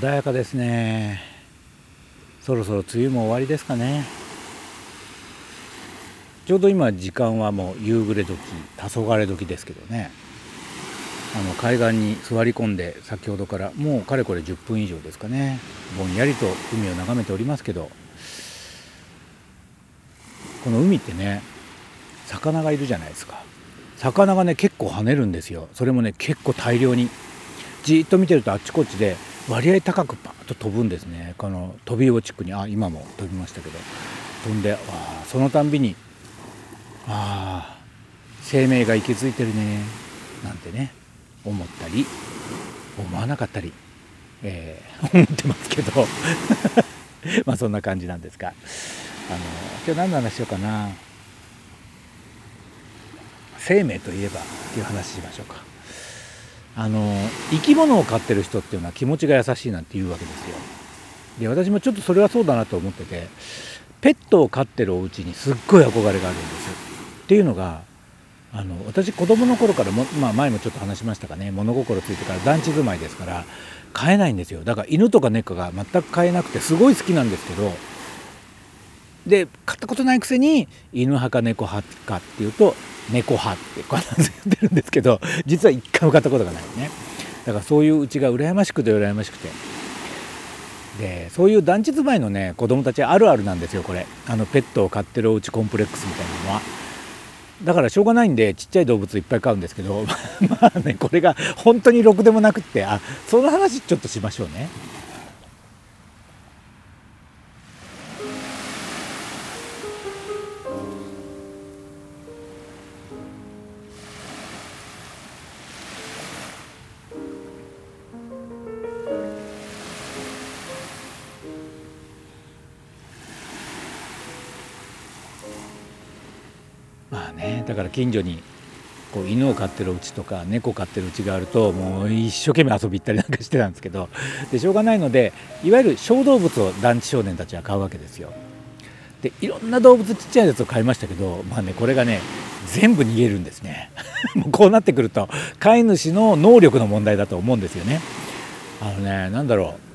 穏やかですね。そろそろ梅雨も終わりですかね。ちょうど今時間はもう夕暮れ時黄昏時ですけどね。あの海岸に座り込んで先ほどからもうかれこれ10分以上ですかね。ぼんやりと海を眺めておりますけど。この海ってね魚がいるじゃないですか。魚がね結構跳ねるんですよ。それもね結構大量に。じっと見てるとあっちこっちで割合高くパーッと飛ぶんですね。この飛び落ち区に。あ今も飛びましたけど。飛んでそのたんびにああ生命が息づいてるね。なんてね思ったり思わなかったり、えー、思ってますけど。まあそんな感じなんですが。あの今日何の話しようかな。生命といえばっていう話しましょうか。あの生き物を飼ってる人っていうのは気持ちが優しいなんて言うわけですよ。で私もちょっとそれはそうだなと思っててペットを飼ってるお家にすっごい憧れがあるんですっていうのがあの私子供の頃からも、まあ、前もちょっと話しましたかね。物心ついてから団地住まいですから飼えないんですよ。だから犬とか猫が全く飼えなくてすごい好きなんですけどで飼ったことないくせに犬派か猫派かっていうと猫派って必ず言ってるんですけど実は一回も飼ったことがないねだからそういううちが羨ましくて羨ましくてでそういう団地住まいのね子供たちあるあるなんですよこれあのペットを飼ってるおうちコンプレックスみたいなのは。だからしょうがないんでちっちゃい動物いっぱい飼うんですけど まあねこれが本当にろくでもなくってあその話ちょっとしましょうね。まあねだから近所にこう犬を飼ってるうちとか猫飼ってるうちがあるともう一生懸命遊び行ったりなんかしてたんですけどでしょうがないのでいわゆる小動物を団地少年たちは飼うわけですよ。でいろんな動物ちっちゃいやつを飼いましたけどまあねこれがね全部逃げるんですね もうこうなってくると飼い主の能力の問題だと思うんですよね。あのね何だろう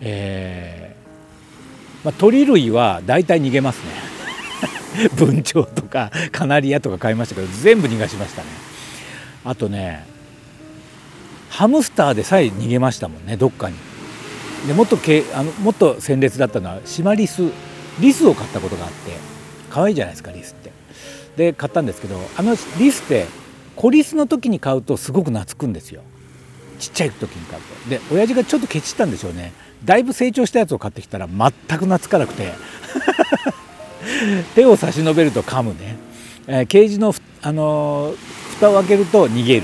えー、まあ、鳥類は大体逃げますね。文鳥とかカナリアとか買いましたけど全部逃がしましたね。あとねハムスターでさえ逃げましたもんねどっかに。でもっとけあのもっと鮮烈だったのはシマリスリスを買ったことがあって可愛いじゃないですかリスって。で買ったんですけどあのリスって子リスの時に買うとすごく懐くんですよ。ちっちゃい時に買うと。で親父がちょっとケチったんでしょうね。だいぶ成長したやつを買ってきたら全く懐かなくて。手を差し伸べると噛むね、えー、ケージのあのー、蓋を開けると逃げる。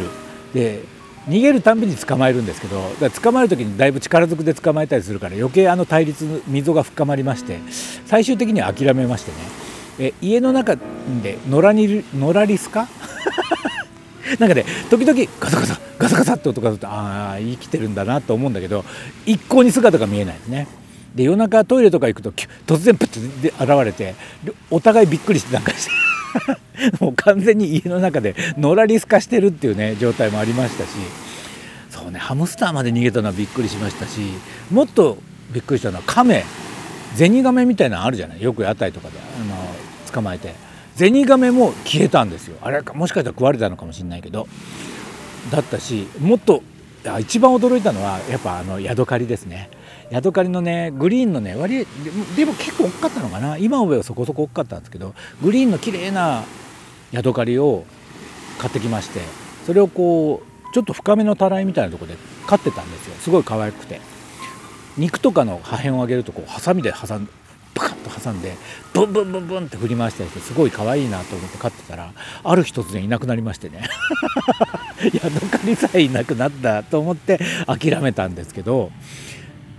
で逃げるたんびに捕まえるんですけどだ捕まえる時にだいぶ力ずくで捕まえたりするから余計あの対立溝が深まりまして最終的には諦めましてね。え家の中で野良に野良リスか？なんかね時々ガサガサガサガサって音がするとああ生きてるんだなと思うんだけど一向に姿が見えないですね。で夜中トイレとか行くと突然プッて現れてお互いびっくりしてなんかして もう完全に家の中で野良リス化してるっていうね状態もありましたし。そうねハムスターまで逃げたのはびっくりしましたしもっとびっくりしたのはカメ。ゼニガメみたいなのあるじゃない？よく屋台とかであの捕まえて。ゼニガメも消えたんですよ。あれもしかしたら食われたのかもしれないけど。だったしもっと一番驚いたのはやっぱあのヤドカリですね。ヤドカリのねグリーンのね割でも結構大きかったのかな。今上はそこそこ大きかったんですけどグリーンの綺麗なヤドカリを買ってきましてそれをこうちょっと深めのたらいみたいなとこで飼ってたんですよ。すごい可愛くて。肉とかの破片をあげるとこうハサミで挟んパカッと挟んでブンブンブンブンって振り回したりしてすごい可愛いなと思って飼ってたらある日突然いなくなりましてね。ヤドカリさえいなくなったと思って諦めたんですけど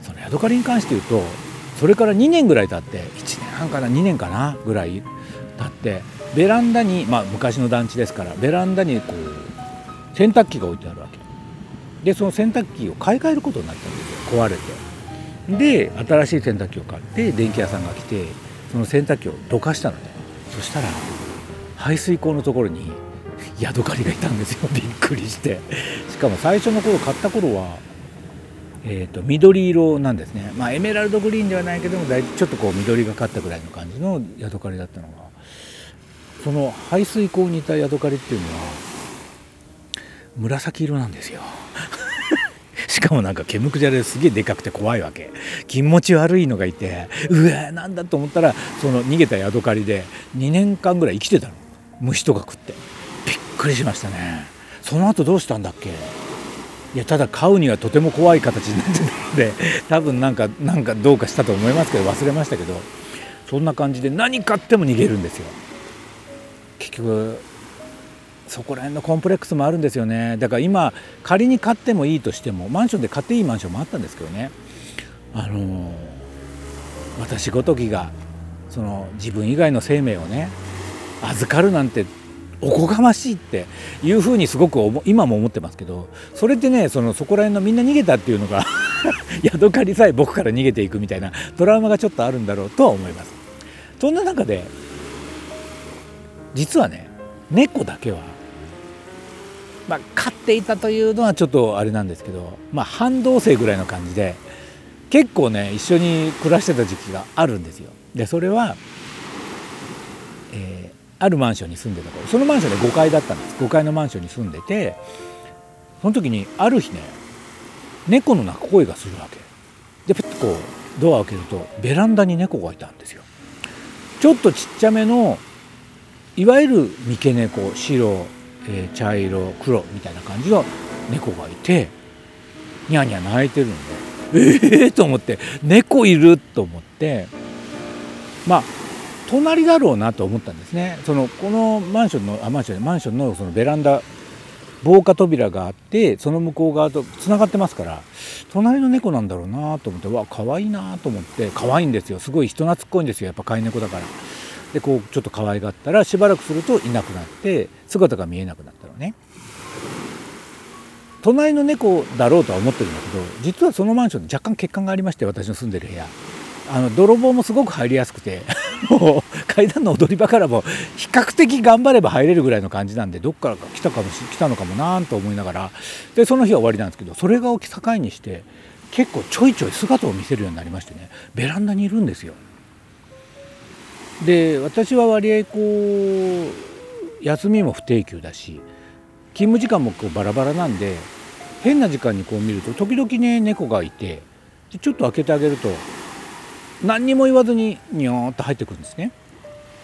そのヤドカリに関して言うとそれから2年ぐらい経って1年半かな2年かなぐらい経ってベランダにまあ昔の団地ですからベランダにこう洗濯機が置いてあるわけ。でその洗濯機を買い替えることになったんですよ壊れて。で新しい洗濯機を買って電気屋さんが来てその洗濯機をどかしたのね。そしたら排水口のところにヤドカリがいたんですよ。びっくりして。しかも最初の頃買った頃はえーと、緑色なんですね、まあ、エメラルドグリーンではないけどもちょっとこう緑がかったぐらいの感じのヤドカリだったのが。その排水溝にいたヤドカリっていうのは紫色なんですよ。しかもなんか毛むくじゃですげえでかくて怖いわけ。気持ち悪いのがいてうわなんだと思ったらその逃げたヤドカリで2年間ぐらい生きてたの。虫とか食って。くりしましたね。その後どうしたんだっけ？いやただ飼うにはとても怖い形になってたので多分なんかなんかどうかしたと思いますけど忘れましたけどそんな感じで何買っても逃げるんですよ。結局そこら辺のコンプレックスもあるんですよね。だから今仮に買ってもいいとしてもマンションで買っていいマンションもあったんですけどね。あの、私ごときがその自分以外の生命をね預かるなんておこがましいっていうふうにすごく今も思ってますけどそれってねそのそこら辺のみんな逃げたっていうのが ヤドカリさえ僕から逃げていくみたいなトラウマがちょっとあるんだろうとは思います。そんな中で実はね猫だけはまあ飼っていたというのはちょっとあれなんですけどまあ半同棲ぐらいの感じで結構ね一緒に暮らしてた時期があるんですよ。でそれはあるマンションに住んでた頃そのマンションで5階だったんです。5階のマンションに住んでてその時にある日ね猫の鳴く声がするわけ。でプッとこうドアを開けるとベランダに猫がいたんですよ。ちょっとちっちゃめのいわゆる三毛猫白、えー、茶色黒みたいな感じの猫がいてニャーニャー鳴いてるんでええー、と思って猫いると思ってまあ隣だろうなと思ったんですね。そのこのマンションのあマンションマンションのそのベランダ防火扉があってその向こう側とつながってますから隣の猫なんだろうなと思ってわ可愛いなと思って可愛いんですよ。すごい人懐っこいんですよ。やっぱ飼い猫だから。でこうちょっと可愛がったらしばらくするといなくなって姿が見えなくなったのね。隣の猫だろうとは思ってるんだけど実はそのマンションで若干欠陥がありまして私の住んでる部屋。あの泥棒もすごく入りやすくて。もう階段の踊り場からも比較的頑張れば入れるぐらいの感じなんでどっからか来たかもし来たのかもなと思いながらでその日は終わりなんですけどそれが境にして結構ちょいちょい姿を見せるようになりましてねベランダにいるんですよ。で私は割合こう休みも不定休だし勤務時間もこうバラバラなんで変な時間にこう見ると時々ね猫がいてちょっと開けてあげると何にも言わずにニョーッと入ってくるんですね。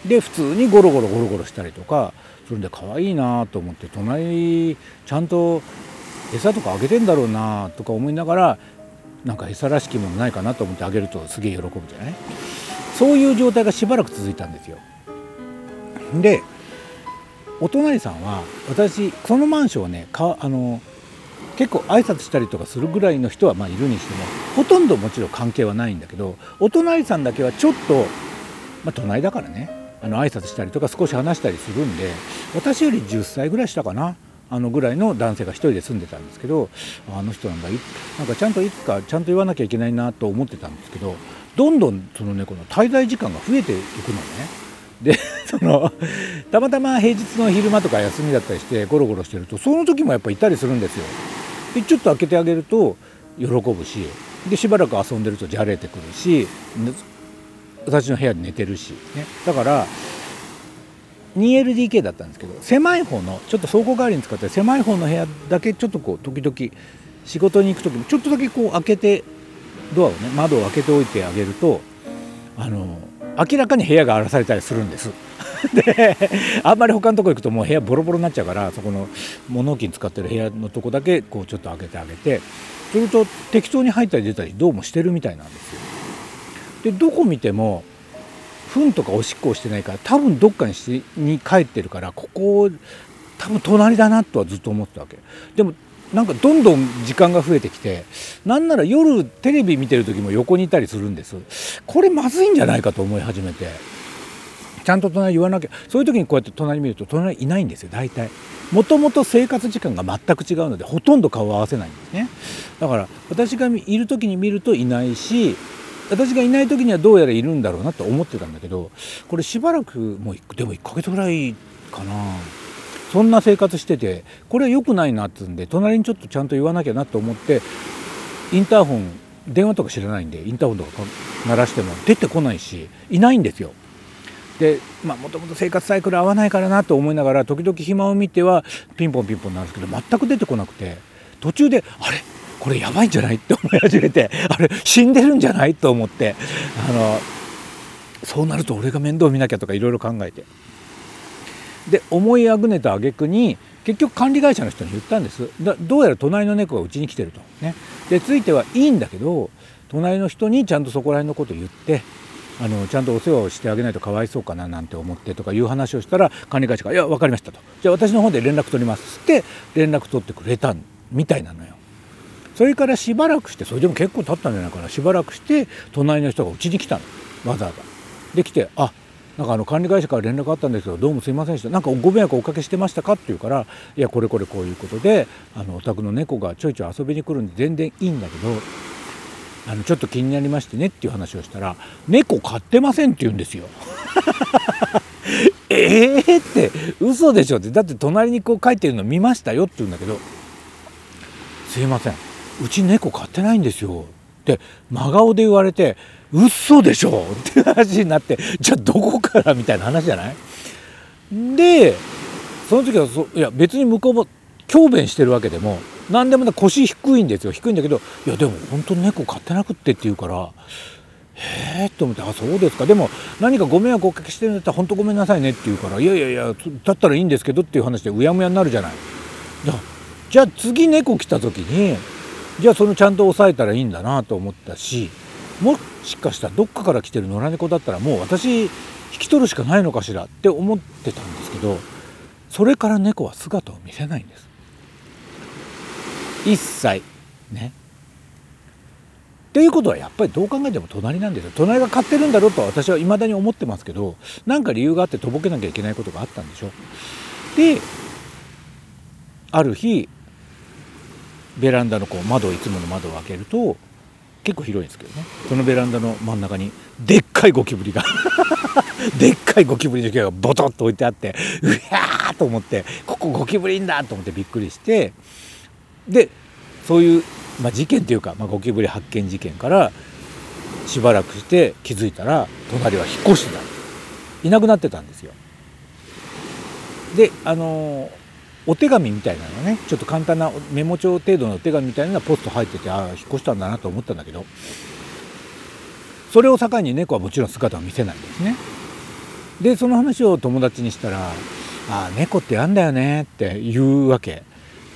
で普通にゴロゴロゴロゴロしたりとかそれで可愛いなと思って隣ちゃんと餌とかあげてんだろうなとか思いながらなんか餌らしきものないかなと思ってあげるとすげえ喜ぶじゃない？そういう状態がしばらく続いたんですよ。でお隣さんは私そのマンションはねかあの結構挨拶したりとかするぐらいの人はまあいるにしてもほとんどもちろん関係はないんだけどお隣さんだけはちょっと、まあ、隣だからねあの挨拶したりとか少し話したりするんで私より10歳ぐらいしたかなあのぐらいの男性が1人で住んでたんですけどあの人なんだなんかちゃんといつかちゃんと言わなきゃいけないなと思ってたんですけどどんどんその猫の滞在時間が増えていくのね。でそのたまたま平日の昼間とか休みだったりしてゴロゴロしてるとその時もやっぱいたりするんですよ。でちょっと開けてあげると喜ぶしでしばらく遊んでるとじゃれてくるし私の部屋で寝てるし、ね、だから 2LDK だったんですけど狭い方のちょっと倉庫代わりに使って狭い方の部屋だけちょっとこう時々仕事に行く時もちょっとだけこう開けてドアをね窓を開けておいてあげるとあの明らかに部屋が荒らされたりするんです。であんまり他のとこ行くともう部屋ボロボロになっちゃうからそこの物置に使ってる部屋のとこだけこうちょっと開けてあげてすると適当に入ったり出たりどうもしてるみたいなんですよ。でどこ見ても糞とかおしっこをしてないから多分どっかにしに帰ってるからここ多分隣だなとはずっと思ってたわけ。でもなんかどんどん時間が増えてきてなんなら夜テレビ見てる時も横にいたりするんです。これまずいんじゃないかと思い始めて。ちゃんと隣言わなきゃそういう時にこうやって隣見ると隣いないんですよ大体。もともと生活時間が全く違うのでほとんど顔を合わせないんですね。だから私がいる時に見るといないし私がいない時にはどうやらいるんだろうなと思ってたんだけどこれしばらくもうでも1ヶ月ぐらいかな。そんな生活しててこれは良くないなっつうんで隣にちょっとちゃんと言わなきゃなと思ってインターホン電話とか知らないんでインターホンとか鳴らしても出てこないしいないんですよ。でもともと生活サイクル合わないからなと思いながら時々暇を見てはピンポンピンポンなんですけど全く出てこなくて途中であれ？これやばいんじゃない？って思い始めてあれ死んでるんじゃない？と思ってあのそうなると俺が面倒見なきゃとかいろいろ考えて。で思いあぐねた挙句に結局管理会社の人に言ったんです。どうやら隣の猫がうちに来てると。ね。でついてはいいんだけど隣の人にちゃんとそこら辺のこと言ってあのちゃんとお世話をしてあげないとかわいそうかななんて思ってとかいう話をしたら管理会社が「いや分かりました」と「じゃあ私の方で連絡取ります」って連絡取ってくれたみたいなのよ。それからしばらくしてそれでも結構経ったんじゃないかなしばらくして隣の人がうちに来たのわざわざ。できて「あなんかあの管理会社から連絡あったんですけどどうもすいませんでしたなんかご迷惑おかけしてましたか?」って言うから「いやこれこれこういうことであのお宅の猫がちょいちょい遊びに来るんで全然いいんだけどあのちょっと気になりましてねっていう話をしたら「猫飼ってません」って言うんですよ。えーって嘘でしょって。だって隣にこう書いてるの見ましたよって言うんだけど「すいません。うち猫飼ってないんですよ」って真顔で言われて「嘘でしょ」って話になってじゃあどこからみたいな話じゃない？でその時はそいや別に向こうも強弁してるわけでも何でもね腰低いんですよ。低いんだけどいやでも本当に猫飼ってなくってって言うからへえと思ってあそうですか。でも何かご迷惑をおかけしてるんだったら本当ごめんなさいねって言うからいやいやいやだったらいいんですけどっていう話でうやむやになるじゃない。じゃあ次猫来た時にじゃあそのちゃんと抑えたらいいんだなと思ったしもしかしたらどっかから来てる野良猫だったらもう私引き取るしかないのかしらって思ってたんですけどそれから猫は姿を見せないんです。一切ね。っていうことはやっぱりどう考えても隣なんですよ。隣が飼ってるんだろうとは私は未だに思ってますけど何か理由があってとぼけなきゃいけないことがあったんでしょである日ベランダのこう窓いつもの窓を開けると結構広いんですけどね。そのベランダの真ん中にでっかいゴキブリが でっかいゴキブリの毛がボトッと置いてあってうわーと思ってここゴキブリんだと思ってびっくりしてでそういう、まあ、事件というか、まあ、ゴキブリ発見事件からしばらくして気づいたら隣は引っ越してたいなくなってたんですよ。であのお手紙みたいなのねちょっと簡単なメモ帳程度のお手紙みたいなのがポスト入っててああ引っ越したんだなと思ったんだけどそれを境に猫はもちろん姿を見せないんですね。でその話を友達にしたら「ああ猫ってやんだよね」って言うわけ。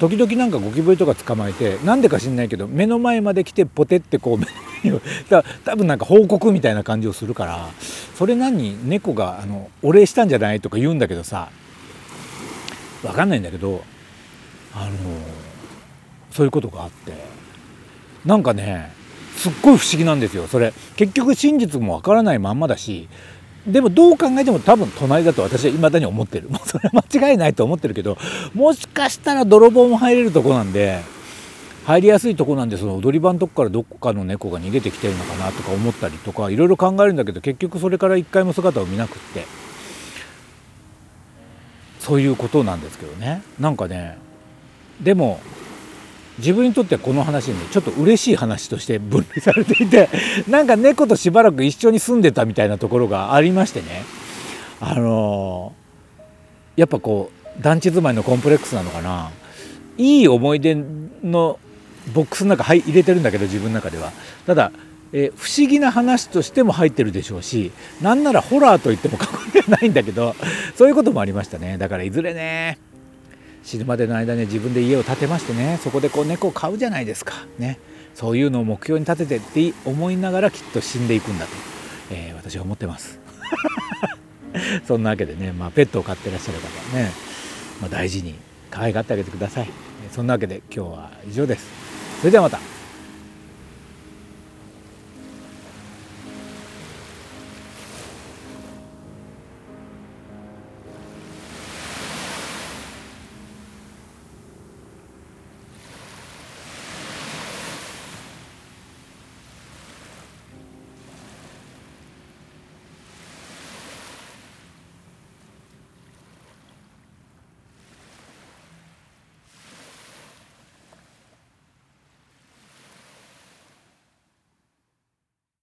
時々なんかゴキブリとか捕まえてなんでか知んないけど目の前まで来てポテってこう 多分なんか報告みたいな感じをするからそれ何猫があのお礼したんじゃないとか言うんだけどさ分かんないんだけどあのそういうことがあってなんかねすっごい不思議なんですよそれ。結局真実もわからないまんまだしでもどう考えても多分隣だと私は未だに思ってる。もうそれは間違いないと思ってるけどもしかしたら泥棒も入れるとこなんで入りやすいとこなんでその踊り場のとこからどこかの猫が逃げてきてるのかなとか思ったりとかいろいろ考えるんだけど結局それから一回も姿を見なくって。そういうことなんですけどね。なんかねでも自分にとってはこの話にちょっと嬉しい話として分類されていて なんか猫としばらく一緒に住んでたみたいなところがありましてね。あのやっぱこう団地住まいのコンプレックスなのかな。いい思い出のボックスの中入れてるんだけど自分の中では。ただえ不思議な話としても入ってるでしょうしなんならホラーと言っても過言ではないんだけどそういうこともありましたね。だからいずれね死ぬまでの間に自分で家を建てましてねそこでこう猫を飼うじゃないですか。ね。そういうのを目標に立ててって思いながらきっと死んでいくんだと、えー、私は思ってます。そんなわけでね、まあ、ペットを飼ってらっしゃる方はね、まあ、大事に可愛がってあげてください。そんなわけで今日は以上です。それではまた。